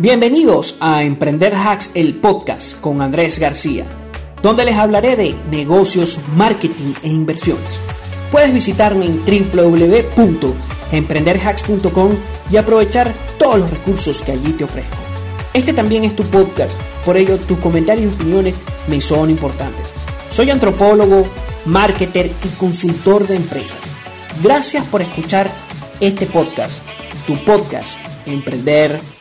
Bienvenidos a Emprender Hacks, el podcast con Andrés García, donde les hablaré de negocios, marketing e inversiones. Puedes visitarme en www.emprenderhacks.com y aprovechar todos los recursos que allí te ofrezco. Este también es tu podcast, por ello tus comentarios y opiniones me son importantes. Soy antropólogo, marketer y consultor de empresas. Gracias por escuchar este podcast, tu podcast, Emprender.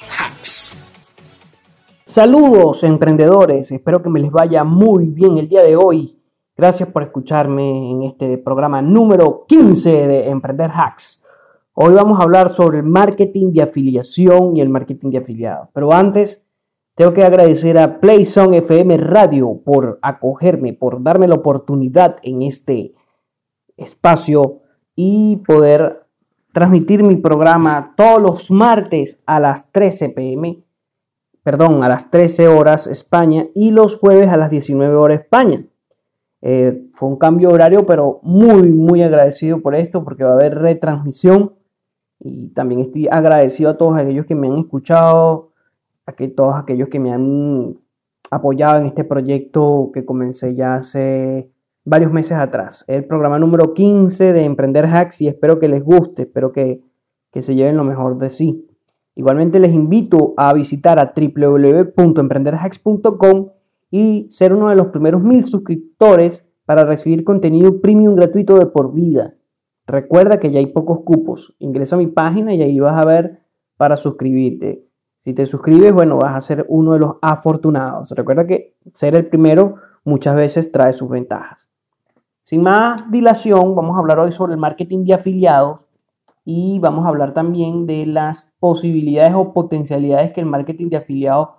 Saludos emprendedores, espero que me les vaya muy bien el día de hoy. Gracias por escucharme en este programa número 15 de Emprender Hacks. Hoy vamos a hablar sobre el marketing de afiliación y el marketing de afiliados. Pero antes, tengo que agradecer a PlaySong FM Radio por acogerme, por darme la oportunidad en este espacio y poder transmitir mi programa todos los martes a las 13 pm, perdón, a las 13 horas España y los jueves a las 19 horas España. Eh, fue un cambio horario, pero muy, muy agradecido por esto porque va a haber retransmisión y también estoy agradecido a todos aquellos que me han escuchado, a que todos aquellos que me han apoyado en este proyecto que comencé ya hace varios meses atrás. El programa número 15 de Emprender Hacks y espero que les guste, espero que, se lleven lo mejor de sí. Igualmente les invito a visitar a www.emprenderhacks.com y ser uno de los primeros mil suscriptores para recibir contenido premium gratuito de por vida. Recuerda que ya hay pocos cupos. Ingresa a mi página y ahí vas a ver para suscribirte. Si te suscribes, bueno, vas a ser uno de los afortunados. Recuerda que ser el primero muchas veces trae sus ventajas. Sin más dilación, vamos a hablar hoy sobre el marketing de afiliados y vamos a hablar también de las posibilidades o potencialidades que el marketing de afiliados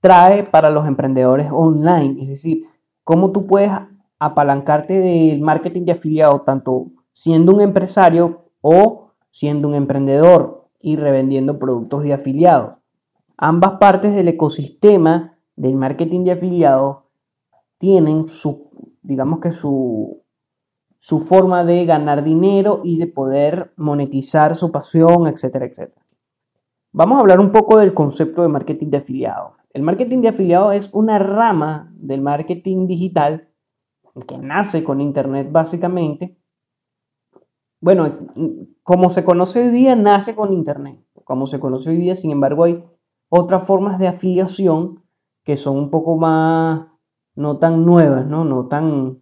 trae para los emprendedores online. Es decir, cómo tú puedes apalancarte del marketing de afiliados tanto siendo un empresario o siendo un emprendedor y revendiendo productos de afiliados. Ambas partes del ecosistema del marketing de afiliados tienen su, digamos que su su forma de ganar dinero y de poder monetizar su pasión, etcétera, etcétera. Vamos a hablar un poco del concepto de marketing de afiliado. El marketing de afiliado es una rama del marketing digital que nace con Internet básicamente. Bueno, como se conoce hoy día, nace con Internet. Como se conoce hoy día, sin embargo, hay otras formas de afiliación que son un poco más, no tan nuevas, ¿no? No tan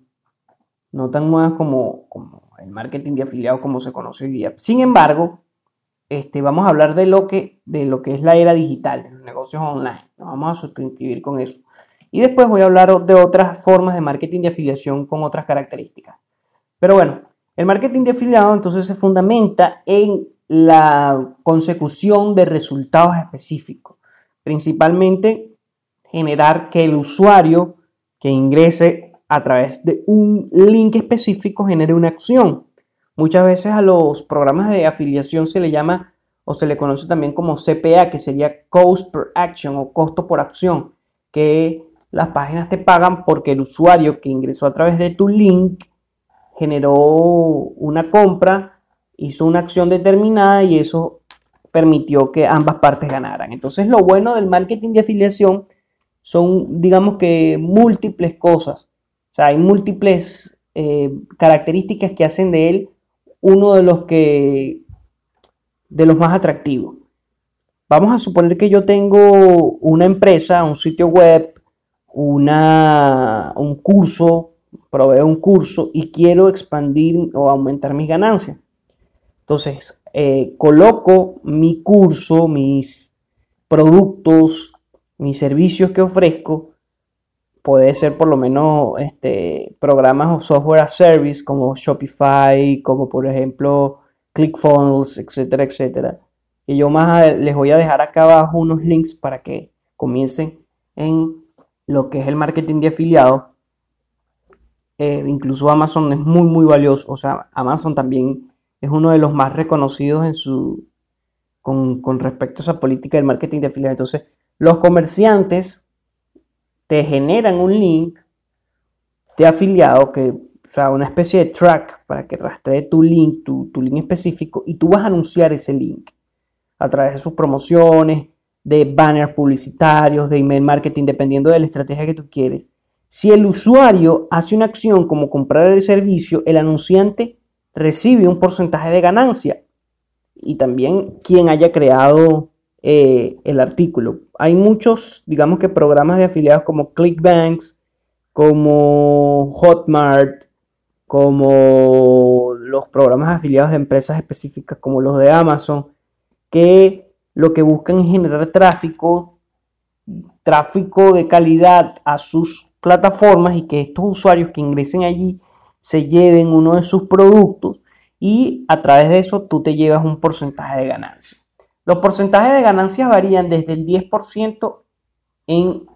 no tan nuevas como, como el marketing de afiliados como se conoce hoy día. Sin embargo, este, vamos a hablar de lo, que, de lo que es la era digital, los negocios online. Nos vamos a suscribir con eso. Y después voy a hablar de otras formas de marketing de afiliación con otras características. Pero bueno, el marketing de afiliado entonces se fundamenta en la consecución de resultados específicos. Principalmente generar que el usuario que ingrese a través de un link específico genere una acción. Muchas veces a los programas de afiliación se le llama o se le conoce también como CPA, que sería Cost per Action o costo por acción, que las páginas te pagan porque el usuario que ingresó a través de tu link generó una compra, hizo una acción determinada y eso permitió que ambas partes ganaran. Entonces lo bueno del marketing de afiliación son, digamos que, múltiples cosas hay múltiples eh, características que hacen de él uno de los que de los más atractivos. Vamos a suponer que yo tengo una empresa, un sitio web, una, un curso, proveo un curso y quiero expandir o aumentar mis ganancias. Entonces, eh, coloco mi curso, mis productos, mis servicios que ofrezco puede ser por lo menos este, programas o software as service como Shopify, como por ejemplo ClickFunnels, etcétera, etcétera. Y yo más les voy a dejar acá abajo unos links para que comiencen en lo que es el marketing de afiliados. Eh, incluso Amazon es muy, muy valioso. O sea, Amazon también es uno de los más reconocidos en su, con, con respecto a esa política del marketing de afiliados. Entonces, los comerciantes te generan un link de afiliado que, o sea, una especie de track para que rastree tu link, tu, link específico, y tú vas a anunciar ese link a través de sus promociones, de banners publicitarios, de email marketing, dependiendo de la estrategia que tú quieres. Si el usuario hace una acción como comprar el servicio, el anunciante recibe un porcentaje de ganancia y también quien haya creado eh, el artículo. Hay muchos, digamos que programas de afiliados como ClickBanks, como Hotmart, como los programas afiliados de empresas específicas como los de Amazon, que lo que buscan es generar tráfico, tráfico de calidad a sus plataformas y que estos usuarios que ingresen allí se lleven uno de sus productos y a través de eso tú te llevas un porcentaje de ganancia. Los porcentajes de ganancias varían desde el 10% en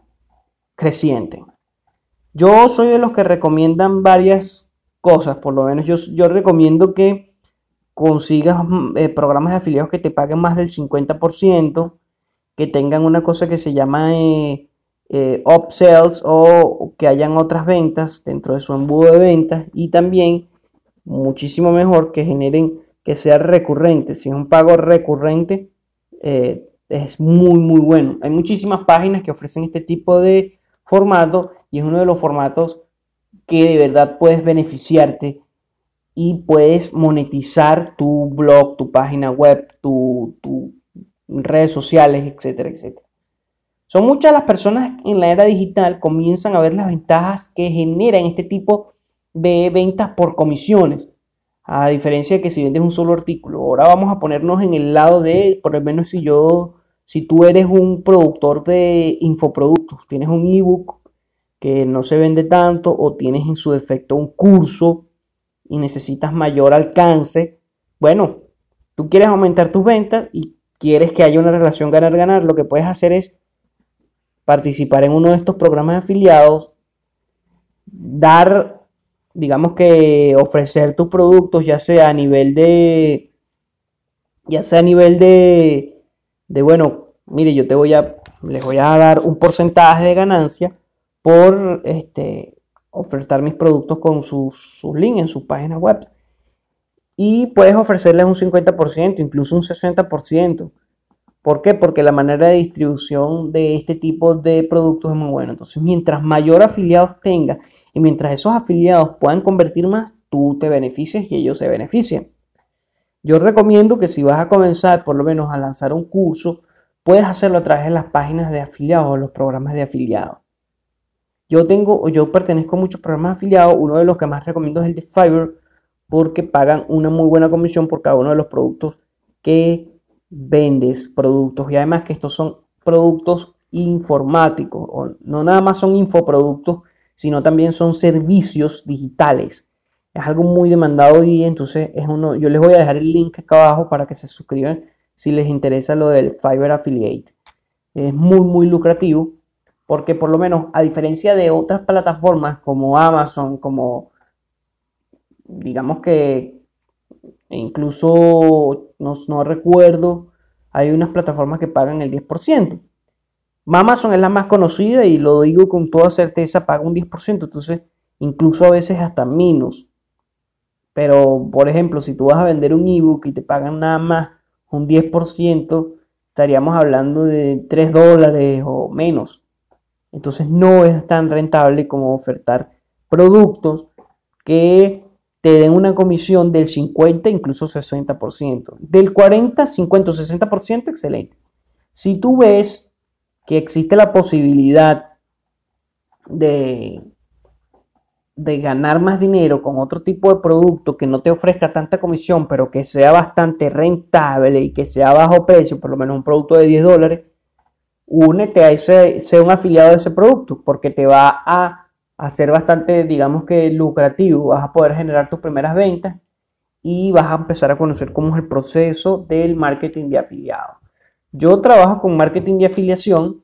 creciente. Yo soy de los que recomiendan varias cosas, por lo menos yo, yo recomiendo que consigas mm, eh, programas de afiliados que te paguen más del 50%, que tengan una cosa que se llama eh, eh, upsells o que hayan otras ventas dentro de su embudo de ventas y también muchísimo mejor que generen que sea recurrente. Si es un pago recurrente, es muy, muy bueno. Hay muchísimas páginas que ofrecen este tipo de formato y es uno de los formatos que de verdad puedes beneficiarte y puedes monetizar tu blog, tu página web, tu, redes sociales, etcétera, etcétera. Son muchas las personas en la era digital comienzan a ver las ventajas que generan este tipo de ventas por comisiones. A diferencia de que si vendes un solo artículo. Ahora vamos a ponernos en el lado de, por lo menos si yo, si tú eres un productor de infoproductos, tienes un ebook que no se vende tanto o tienes en su defecto un curso y necesitas mayor alcance, bueno, tú quieres aumentar tus ventas y quieres que haya una relación ganar-ganar, lo que puedes hacer es participar en uno de estos programas afiliados, dar, digamos que ofrecer tus productos, ya sea a nivel de, ya sea a nivel de, de bueno, mire, yo te voy a, les voy a dar un porcentaje de ganancia por este, ofertar mis productos con sus, links en sus páginas web. Y puedes ofrecerles un 50%, incluso un 60%. ¿Por qué? Porque la manera de distribución de este tipo de productos es muy buena. Entonces, mientras mayor afiliados tengas y mientras esos afiliados puedan convertir más, tú te beneficias y ellos se benefician. Yo recomiendo que si vas a comenzar por lo menos a lanzar un curso, puedes hacerlo a través de las páginas de afiliados o los programas de afiliados. Yo tengo, yo pertenezco a muchos programas afiliados. Uno de los que más recomiendo es el de Fiverr porque pagan una muy buena comisión por cada uno de los productos que vendes, productos. Y además que estos son productos informáticos, o no nada más son infoproductos, sino también son servicios digitales. Es algo muy demandado día, entonces es uno, yo les voy a dejar el link acá abajo para que se suscriban si les interesa lo del Fiverr Affiliate. Es muy, muy lucrativo porque por lo menos a diferencia de otras plataformas como Amazon, como digamos que incluso no, recuerdo, hay unas plataformas que pagan el 10%. Amazon es la más conocida y lo digo con toda certeza, paga un 10%, entonces incluso a veces hasta menos. Pero, por ejemplo, si tú vas a vender un ebook y te pagan nada más un 10%, estaríamos hablando de 3 dólares o menos. Entonces no es tan rentable como ofertar productos que te den una comisión del 50, incluso 60%. Del 40, 50 o 60%, excelente. Si tú ves que existe la posibilidad de, de ganar más dinero con otro tipo de producto que no te ofrezca tanta comisión, pero que sea bastante rentable y que sea bajo precio, por lo menos un producto de 10 dólares, únete a ese, sea un afiliado de ese producto, porque te va a hacer bastante, digamos que lucrativo, vas a poder generar tus primeras ventas y vas a empezar a conocer cómo es el proceso del marketing de afiliado. Yo trabajo con marketing de afiliación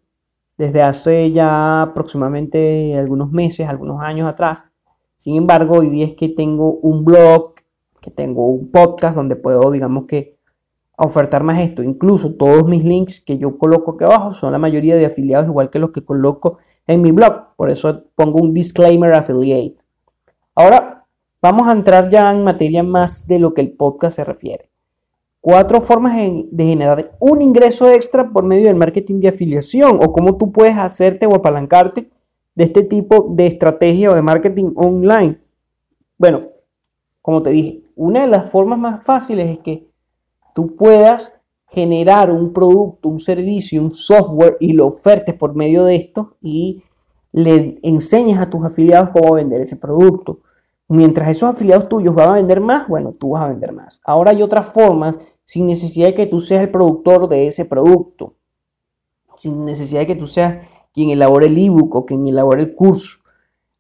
desde hace ya aproximadamente algunos meses, algunos años atrás. Sin embargo, hoy día es que tengo un blog, que tengo un podcast donde puedo, digamos que, ofertar más esto. Incluso todos mis links que yo coloco aquí abajo son la mayoría de afiliados, igual que los que coloco en mi blog. Por eso pongo un disclaimer affiliate. Ahora vamos a entrar ya en materia más de lo que el podcast se refiere. Cuatro formas de generar un ingreso extra por medio del marketing de afiliación o cómo tú puedes hacerte o apalancarte de este tipo de estrategia o de marketing online. Bueno, como te dije, una de las formas más fáciles es que tú puedas generar un producto, un servicio, un software y lo ofertes por medio de esto y le enseñes a tus afiliados cómo vender ese producto. Mientras esos afiliados tuyos van a vender más, bueno, tú vas a vender más. Ahora hay otras formas sin necesidad de que tú seas el productor de ese producto, sin necesidad de que tú seas quien elabore el ebook o quien elabore el curso.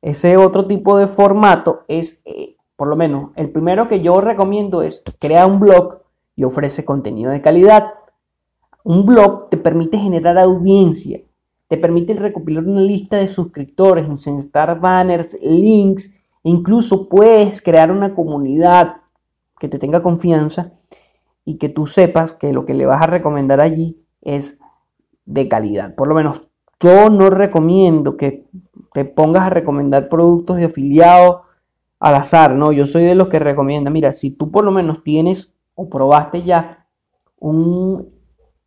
Ese otro tipo de formato es, eh, por lo menos, el primero que yo recomiendo es crear un blog y ofrece contenido de calidad. Un blog te permite generar audiencia, te permite recopilar una lista de suscriptores, insertar banners, links, e incluso puedes crear una comunidad que te tenga confianza y que tú sepas que lo que le vas a recomendar allí es de calidad. Por lo menos yo no recomiendo que te pongas a recomendar productos de afiliados al azar, ¿no? Yo soy de los que recomienda, mira, si tú por lo menos tienes o probaste ya un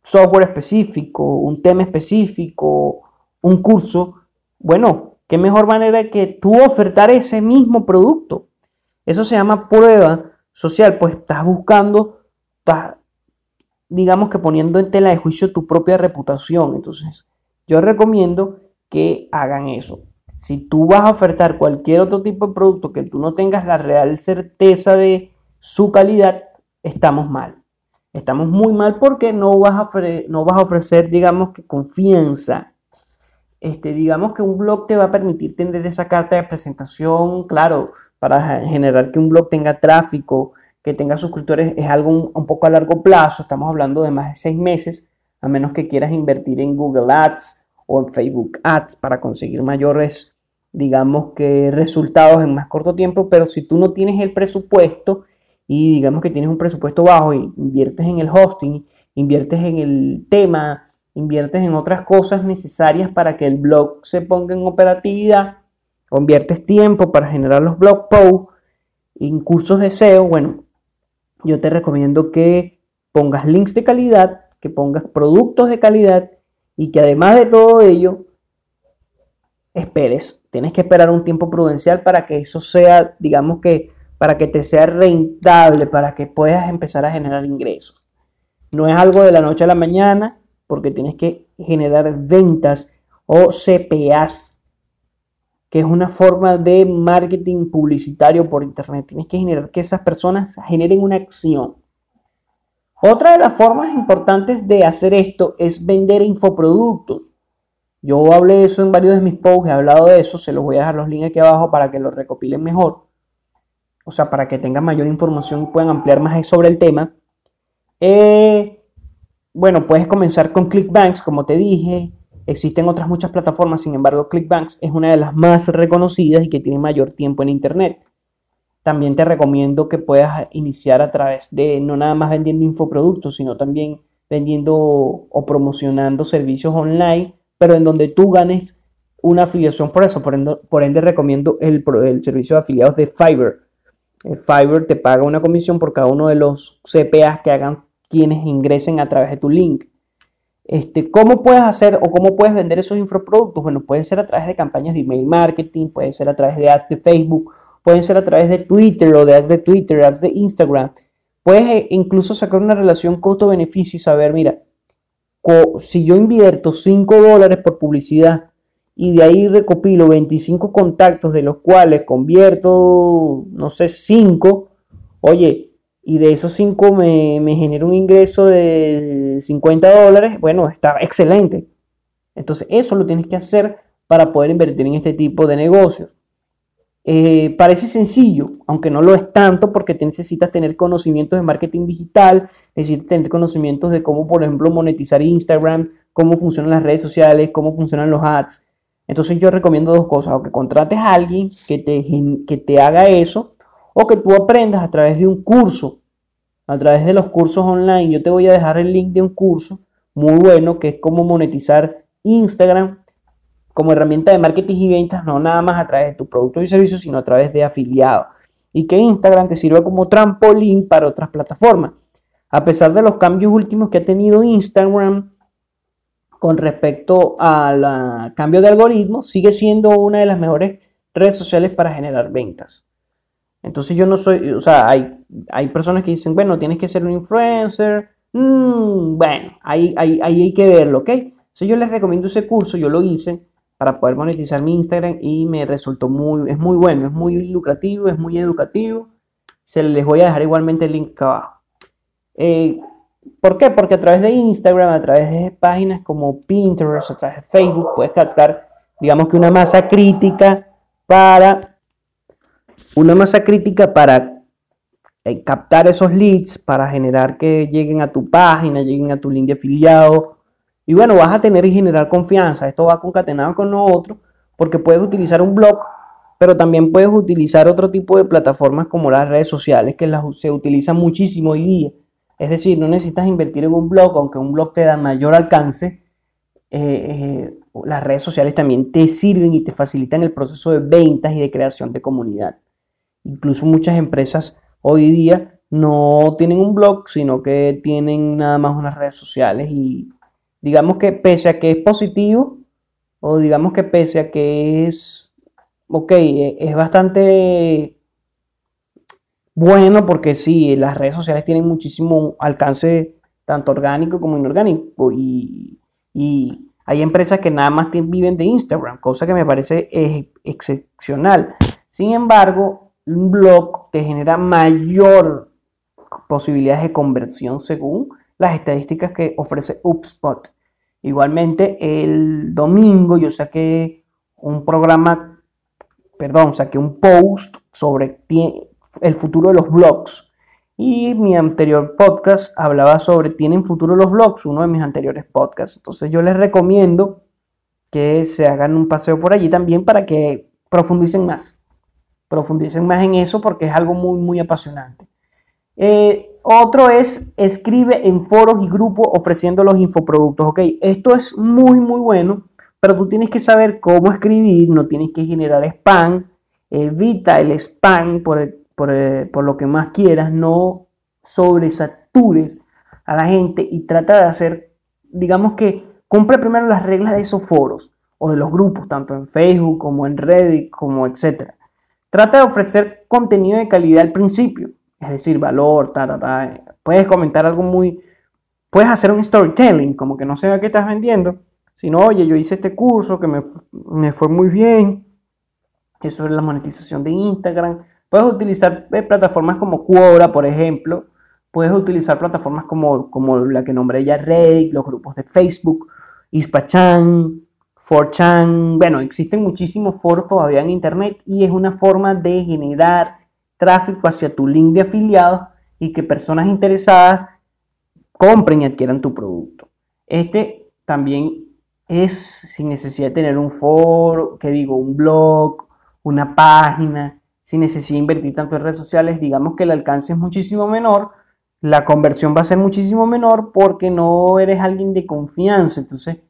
software específico, un tema específico, un curso, bueno, qué mejor manera que tú ofertar ese mismo producto. Eso se llama prueba social, pues estás buscando digamos que poniendo en tela de juicio tu propia reputación. Entonces, yo recomiendo que hagan eso. Si tú vas a ofertar cualquier otro tipo de producto que tú no tengas la real certeza de su calidad, estamos mal. Estamos muy mal porque no vas a, ofrecer, no vas a ofrecer, digamos que confianza. Este, digamos que un blog te va a permitir tener esa carta de presentación, claro, para generar que un blog tenga tráfico, que tenga suscriptores es algo un, poco a largo plazo, estamos hablando de más de seis meses, a menos que quieras invertir en Google Ads o en Facebook Ads para conseguir mayores, digamos que resultados en más corto tiempo, pero si tú no tienes el presupuesto y digamos que tienes un presupuesto bajo y inviertes en el hosting, inviertes en el tema, inviertes en otras cosas necesarias para que el blog se ponga en operatividad, o inviertes tiempo para generar los blog posts, en cursos de SEO, bueno, yo te recomiendo que pongas links de calidad, que pongas productos de calidad y que además de todo ello, esperes. Tienes que esperar un tiempo prudencial para que eso sea, digamos que, para que te sea rentable, para que puedas empezar a generar ingresos. No es algo de la noche a la mañana, porque tienes que generar ventas o CPAs que es una forma de marketing publicitario por internet. Tienes que generar que esas personas generen una acción. Otra de las formas importantes de hacer esto es vender infoproductos. Yo hablé de eso en varios de mis posts, he hablado de eso, se los voy a dejar los links aquí abajo para que lo recopilen mejor. O sea, para que tengan mayor información y puedan ampliar más sobre el tema. Eh, bueno, puedes comenzar con ClickBanks, como te dije. Existen otras muchas plataformas, sin embargo, ClickBanks es una de las más reconocidas y que tiene mayor tiempo en Internet. También te recomiendo que puedas iniciar a través de no nada más vendiendo infoproductos, sino también vendiendo o promocionando servicios online, pero en donde tú ganes una afiliación por eso. Por ende, por ende recomiendo el, el, servicio de afiliados de Fiverr. Eh, Fiverr te paga una comisión por cada uno de los CPAs que hagan quienes ingresen a través de tu link. Este, ¿Cómo puedes hacer o cómo puedes vender esos infoproductos? Bueno, puede ser a través de campañas de email marketing, puede ser a través de ads de Facebook, pueden ser a través de Twitter o de ads de Twitter, ads de Instagram. Puedes eh, incluso sacar una relación costo-beneficio y saber, mira, si yo invierto 5 dólares por publicidad y de ahí recopilo 25 contactos de los cuales convierto, no sé, 5, oye, y de esos 5 me, me genera un ingreso de 50 dólares, bueno, está excelente. Entonces eso lo tienes que hacer para poder invertir en este tipo de negocios. Eh, parece sencillo, aunque no lo es tanto porque te necesitas tener conocimientos de marketing digital, necesitas tener conocimientos de cómo, por ejemplo, monetizar Instagram, cómo funcionan las redes sociales, cómo funcionan los ads. Entonces yo recomiendo dos cosas, o que contrates a alguien que te, que te haga eso, o que tú aprendas a través de un curso, a través de los cursos online. Yo te voy a dejar el link de un curso muy bueno que es cómo monetizar Instagram como herramienta de marketing y ventas, no nada más a través de tu producto y servicios, sino a través de afiliados. Y que Instagram te sirva como trampolín para otras plataformas. a pesar de los cambios últimos que ha tenido Instagram con respecto al cambio de algoritmo, sigue siendo una de las mejores redes sociales para generar ventas. Entonces yo no soy, o sea, hay, hay personas que dicen, bueno, tienes que ser un influencer. Mm, bueno, ahí, ahí, ahí, hay que verlo, ¿ok? Entonces yo les recomiendo ese curso, yo lo hice para poder monetizar mi Instagram y me resultó muy, es muy bueno, es muy lucrativo, es muy educativo. Se les voy a dejar igualmente el link abajo. Eh, ¿Por qué? Porque a través de Instagram, a través de páginas como Pinterest, a través de Facebook, puedes captar, digamos que una masa crítica para una masa crítica para eh, captar esos leads, para generar que lleguen a tu página, lleguen a tu link de afiliado. Y bueno, vas a tener y generar confianza. Esto va concatenado con lo otro, porque puedes utilizar un blog, pero también puedes utilizar otro tipo de plataformas como las redes sociales, que las, se utilizan muchísimo hoy día. Es decir, no necesitas invertir en un blog, aunque un blog te da mayor alcance. Eh, eh, las redes sociales también te sirven y te facilitan el proceso de ventas y de creación de comunidad. Incluso muchas empresas hoy día no tienen un blog, sino que tienen nada más unas redes sociales y digamos que pese a que es positivo, o digamos que pese a que es, ok, e, es bastante bueno porque sí, las redes sociales tienen muchísimo alcance, tanto orgánico como inorgánico, y, y hay empresas que nada más viven de Instagram, cosa que me parece excepcional. Sin embargo, un blog te genera mayor posibilidades de conversión según las estadísticas que ofrece HubSpot. Igualmente, el domingo yo saqué un programa, perdón, saqué un post sobre el futuro de los blogs. Y mi anterior podcast hablaba sobre ¿Tienen futuro los blogs? Uno de mis anteriores podcasts. Entonces yo les recomiendo que se hagan un paseo por allí también para que profundicen más. Profundicen más en eso porque es algo muy, muy apasionante. Eh, otro es escribe en foros y grupos ofreciendo los infoproductos. Ok, esto es muy, muy bueno, pero tú tienes que saber cómo escribir, no tienes que generar spam. Evita el spam por el eh, por, lo que más quieras, no sobresatures a la gente y trata de hacer, digamos que cumple primero las reglas de esos foros o de los grupos, tanto en Facebook como en Reddit, como etcétera. Trata de ofrecer contenido de calidad al principio, es decir, valor, ta, ta, Puedes comentar algo muy, puedes hacer un storytelling, como que no sé a qué estás vendiendo, sino, oye, yo hice este curso que me, me fue muy bien, eso es la monetización de Instagram, Puedes utilizar eh, plataformas como Quora, por ejemplo. Puedes utilizar plataformas como, como la que nombré ya Reddit, los grupos de Facebook, Ispachan, 4chan. Bueno, existen muchísimos foros todavía en Internet y es una forma de generar tráfico hacia tu link de afiliados y que personas interesadas compren y adquieran tu producto. Este también es sin necesidad de tener un foro, que digo, un blog, una página sin necesidad de invertir tanto en redes sociales, digamos que el alcance es muchísimo menor, la conversión va a ser muchísimo menor porque no eres alguien de confianza, entonces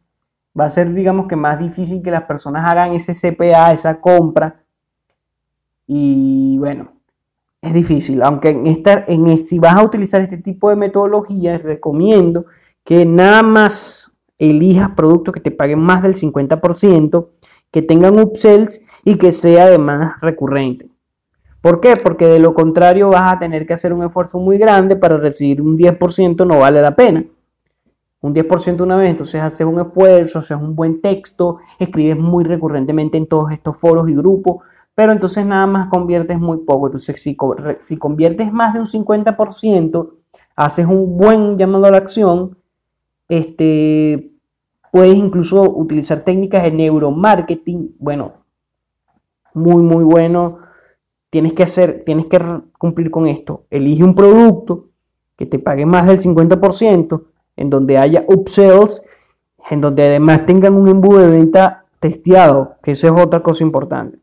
va a ser digamos que más difícil que las personas hagan ese CPA, esa compra y bueno, es difícil, aunque en esta, en, si vas a utilizar este tipo de metodologías, recomiendo que nada más elijas productos que te paguen más del 50%, que tengan upsells y que sea además recurrente. ¿Por qué? Porque de lo contrario vas a tener que hacer un esfuerzo muy grande para recibir un 10%, no vale la pena. Un 10% una vez, entonces haces un esfuerzo, haces un buen texto, escribes muy recurrentemente en todos estos foros y grupos, pero entonces nada más conviertes muy poco. Entonces si, si conviertes más de un 50%, haces un buen llamado a la acción, este, puedes incluso utilizar técnicas de neuromarketing, bueno, muy, muy bueno tienes que hacer, tienes que cumplir con esto. Elige un producto que te pague más del 50%, en donde haya upsells, en donde además tengan un embudo de venta testeado, que eso es otra cosa importante.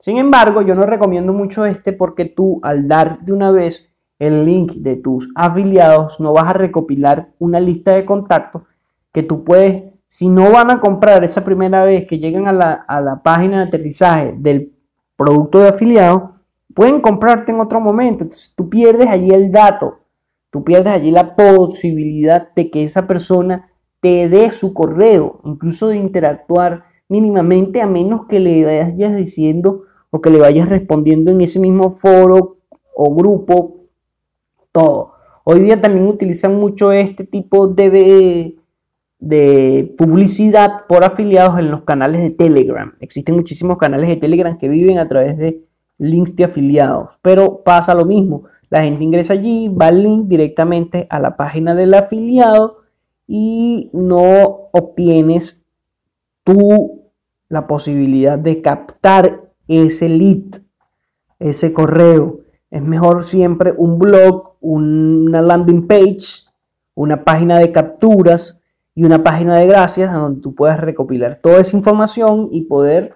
Sin embargo, yo no recomiendo mucho este porque tú al dar de una vez el link de tus afiliados no vas a recopilar una lista de contactos que tú puedes, si no van a comprar esa primera vez que llegan a la, a la página de aterrizaje del producto de afiliado, pueden comprarte en otro momento. Entonces tú pierdes allí el dato Tú pierdes allí la posibilidad de que esa persona te dé su correo, incluso de interactuar mínimamente, a menos que le vayas diciendo o que le vayas respondiendo en ese mismo foro o grupo, todo. Hoy día también utilizan mucho este tipo de, de publicidad por afiliados en los canales de Telegram. Existen muchísimos canales de Telegram que viven a través de links de afiliados, pero pasa lo mismo. La gente ingresa allí, va al link directamente a la página del afiliado y no obtienes tú la posibilidad de captar ese lead, ese correo. Es mejor siempre un blog, una landing page, una página de capturas y una página de gracias donde tú puedas recopilar toda esa información y poder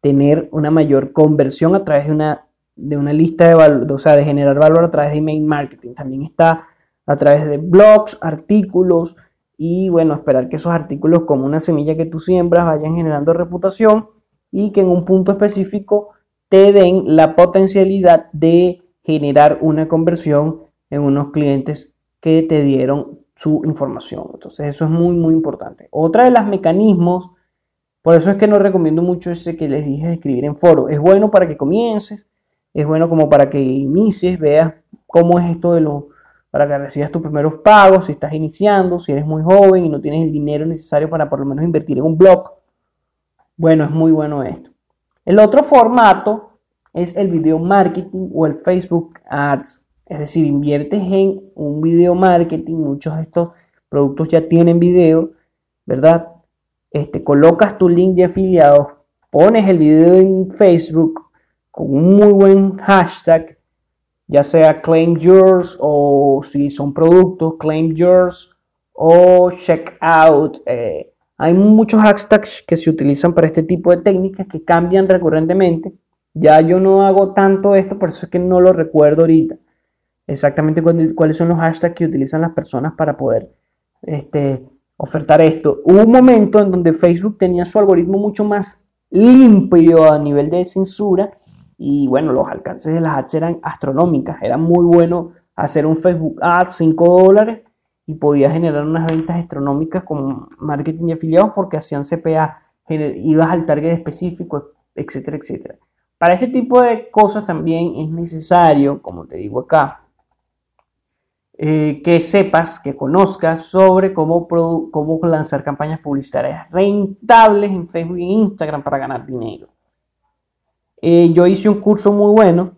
tener una mayor conversión a través de una, de una lista de valor, o sea, de generar valor a través de email marketing. También está a través de blogs, artículos y bueno, esperar que esos artículos como una semilla que tú siembras vayan generando reputación y que en un punto específico te den la potencialidad de generar una conversión en unos clientes que te dieron su información. Entonces eso es muy, muy importante. Otra de los mecanismos, por eso es que no recomiendo mucho ese que les dije de escribir en foro. Es bueno para que comiences, es bueno como para que inicies, veas cómo es esto de los, para que recibas tus primeros pagos, si estás iniciando, si eres muy joven y no tienes el dinero necesario para por lo menos invertir en un blog bueno, es muy bueno esto. El otro formato es el video marketing o el Facebook Ads. Es decir, inviertes en un video marketing. Muchos de estos productos ya tienen video, ¿verdad? Este, colocas tu link de afiliados, pones el video en Facebook con un muy buen hashtag, ya sea claim yours o si son productos, claim yours o check out. Eh, hay muchos hashtags que se utilizan para este tipo de técnicas que cambian recurrentemente. Ya yo no hago tanto esto, por eso es que no lo recuerdo ahorita. Exactamente cuáles son los hashtags que utilizan las personas para poder este, ofertar esto. Hubo un momento en donde Facebook tenía su algoritmo mucho más limpio a nivel de censura y bueno, los alcances de las ads eran astronómicas. Era muy bueno hacer un Facebook Ad 5 dólares y podía generar unas ventas astronómicas con marketing y afiliados porque hacían CPA, ibas al target específico, etcétera, etcétera. Para este tipo de cosas también es necesario, como te digo acá, eh, que sepas, que conozcas sobre cómo, cómo lanzar campañas publicitarias rentables en Facebook e Instagram para ganar dinero. Eh, yo hice un curso muy bueno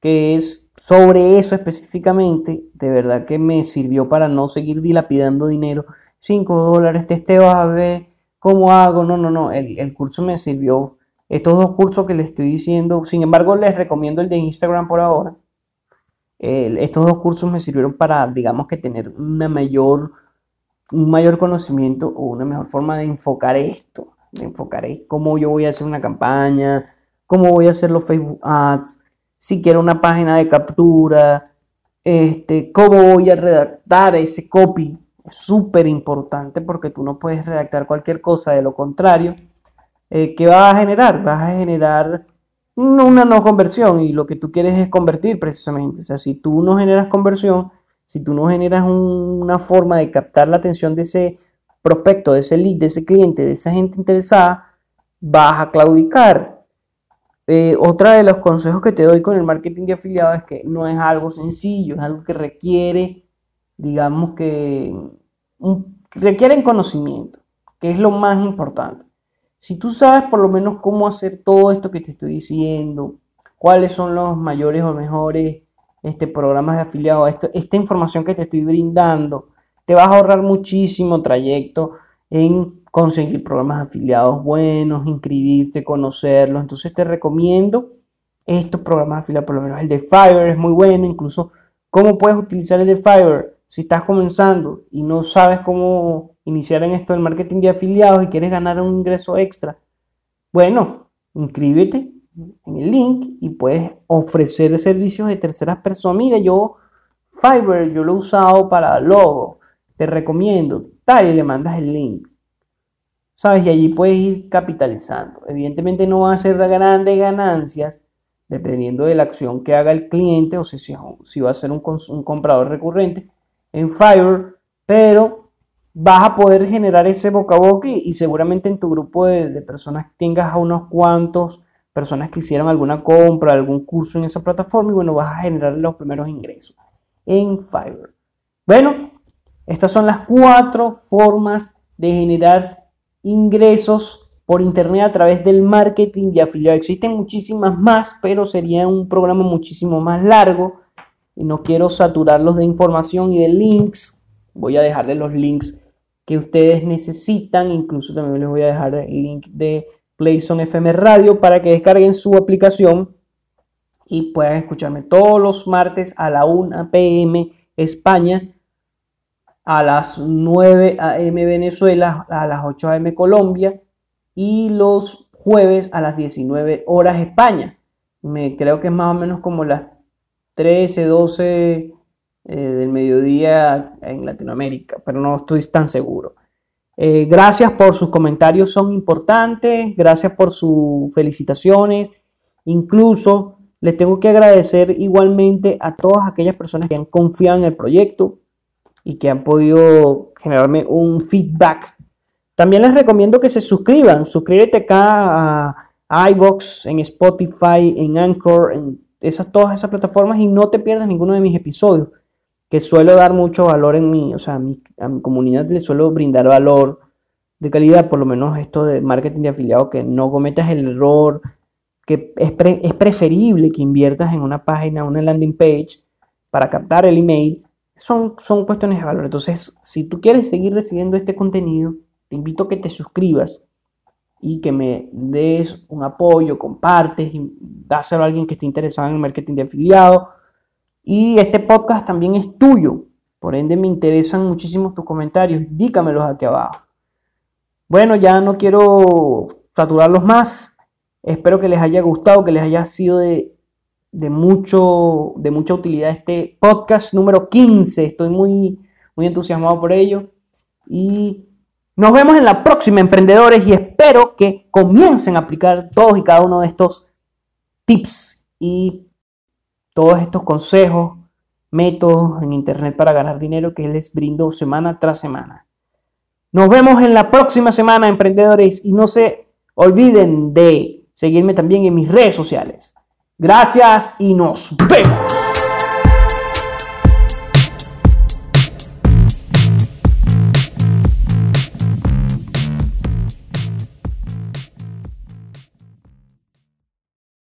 que es sobre eso específicamente, de verdad que me sirvió para no seguir dilapidando dinero. 5 dólares, este va a ver cómo hago. No, no, no, el, curso me sirvió. Estos dos cursos que les estoy diciendo, sin embargo, les recomiendo el de Instagram por ahora. estos dos cursos me sirvieron para, digamos que tener una mayor, un mayor conocimiento o una mejor forma de enfocar esto. De enfocar cómo yo voy a hacer una campaña, cómo voy a hacer los Facebook Ads, si quiero una página de captura, este, cómo voy a redactar ese copy. Es súper importante porque tú no puedes redactar cualquier cosa, de lo contrario, eh, ¿qué vas a generar? Vas a generar una no conversión y lo que tú quieres es convertir precisamente. O sea, si tú no generas conversión, si tú no generas una forma de captar la atención de ese prospecto, de ese lead, de ese cliente, de esa gente interesada, vas a claudicar. Eh, otra de los consejos que te doy con el marketing de afiliado es que no es algo sencillo, es algo que requiere, digamos que, un, requieren conocimiento, que es lo más importante. Si tú sabes por lo menos cómo hacer todo esto que te estoy diciendo, cuáles son los mayores o mejores este, programas de afiliado, esta información que te estoy brindando, te vas a ahorrar muchísimo trayecto en conseguir programas afiliados buenos, inscribirte, conocerlos. Entonces te recomiendo estos programas afiliados, por lo menos el de Fiverr es muy bueno, incluso cómo puedes utilizar el de Fiverr si estás comenzando y no sabes cómo iniciar en esto del marketing de afiliados y quieres ganar un ingreso extra. Bueno, inscríbete en el link y puedes ofrecer servicios de terceras personas. Mira, yo Fiverr, yo lo he usado para logo, te recomiendo, tal y le mandas el link. ¿Sabes? Y allí puedes ir capitalizando. Evidentemente no van a ser grandes ganancias, dependiendo de la acción que haga el cliente o si, si va a ser un, comprador recurrente en Fiverr, pero vas a poder generar ese boca a boca y, seguramente en tu grupo de, de, personas tengas a unos cuantos personas que hicieron alguna compra, algún curso en esa plataforma y bueno, vas a generar los primeros ingresos en Fiverr. Bueno, estas son las cuatro formas de generar ingresos por internet a través del marketing de afiliado. Existen muchísimas más, pero sería un programa muchísimo más largo y no quiero saturarlos de información y de links. Voy a dejarles los links que ustedes necesitan. Incluso también les voy a dejar el link de PlayZone FM Radio para que descarguen su aplicación y puedan escucharme todos los martes a la 1 pm España, a las 9 am Venezuela, a las 8 am Colombia y los jueves a las 19 horas España. Me creo que es más o menos como las 13, 12 eh, del mediodía en Latinoamérica, pero no estoy tan seguro. Eh, gracias por sus comentarios, son importantes, gracias por sus felicitaciones, incluso les tengo que agradecer igualmente a todas aquellas personas que han confiado en el proyecto y que han podido generarme un feedback. También les recomiendo que se suscriban. Suscríbete acá a iBox, en Spotify, en Anchor, en esas, todas esas plataformas y no te pierdas ninguno de mis episodios, que suelo dar mucho valor en mí, o sea, a mi, a mi comunidad le suelo brindar valor de calidad, por lo menos esto de marketing de afiliado, que no cometas el error que es, preferible que inviertas en una página, una landing page para captar el email, son, son cuestiones de valor. Entonces, si tú quieres seguir recibiendo este contenido, te invito a que te suscribas y que me des un apoyo, compartes y dáselo a alguien que esté interesado en el marketing de afiliado. Y este podcast también es tuyo, por ende me interesan muchísimo tus comentarios, dícamelos aquí abajo. Bueno, ya no quiero saturarlos más. Espero que les haya gustado, que les haya sido de, mucho, de mucha utilidad este podcast número 15. Estoy muy, muy entusiasmado por ello. Y nos vemos en la próxima, emprendedores, y espero que comiencen a aplicar todos y cada uno de estos tips y todos estos consejos, métodos en Internet para ganar dinero que les brindo semana tras semana. Nos vemos en la próxima semana, emprendedores, y no se olviden de seguirme también en mis redes sociales. Gracias y nos vemos.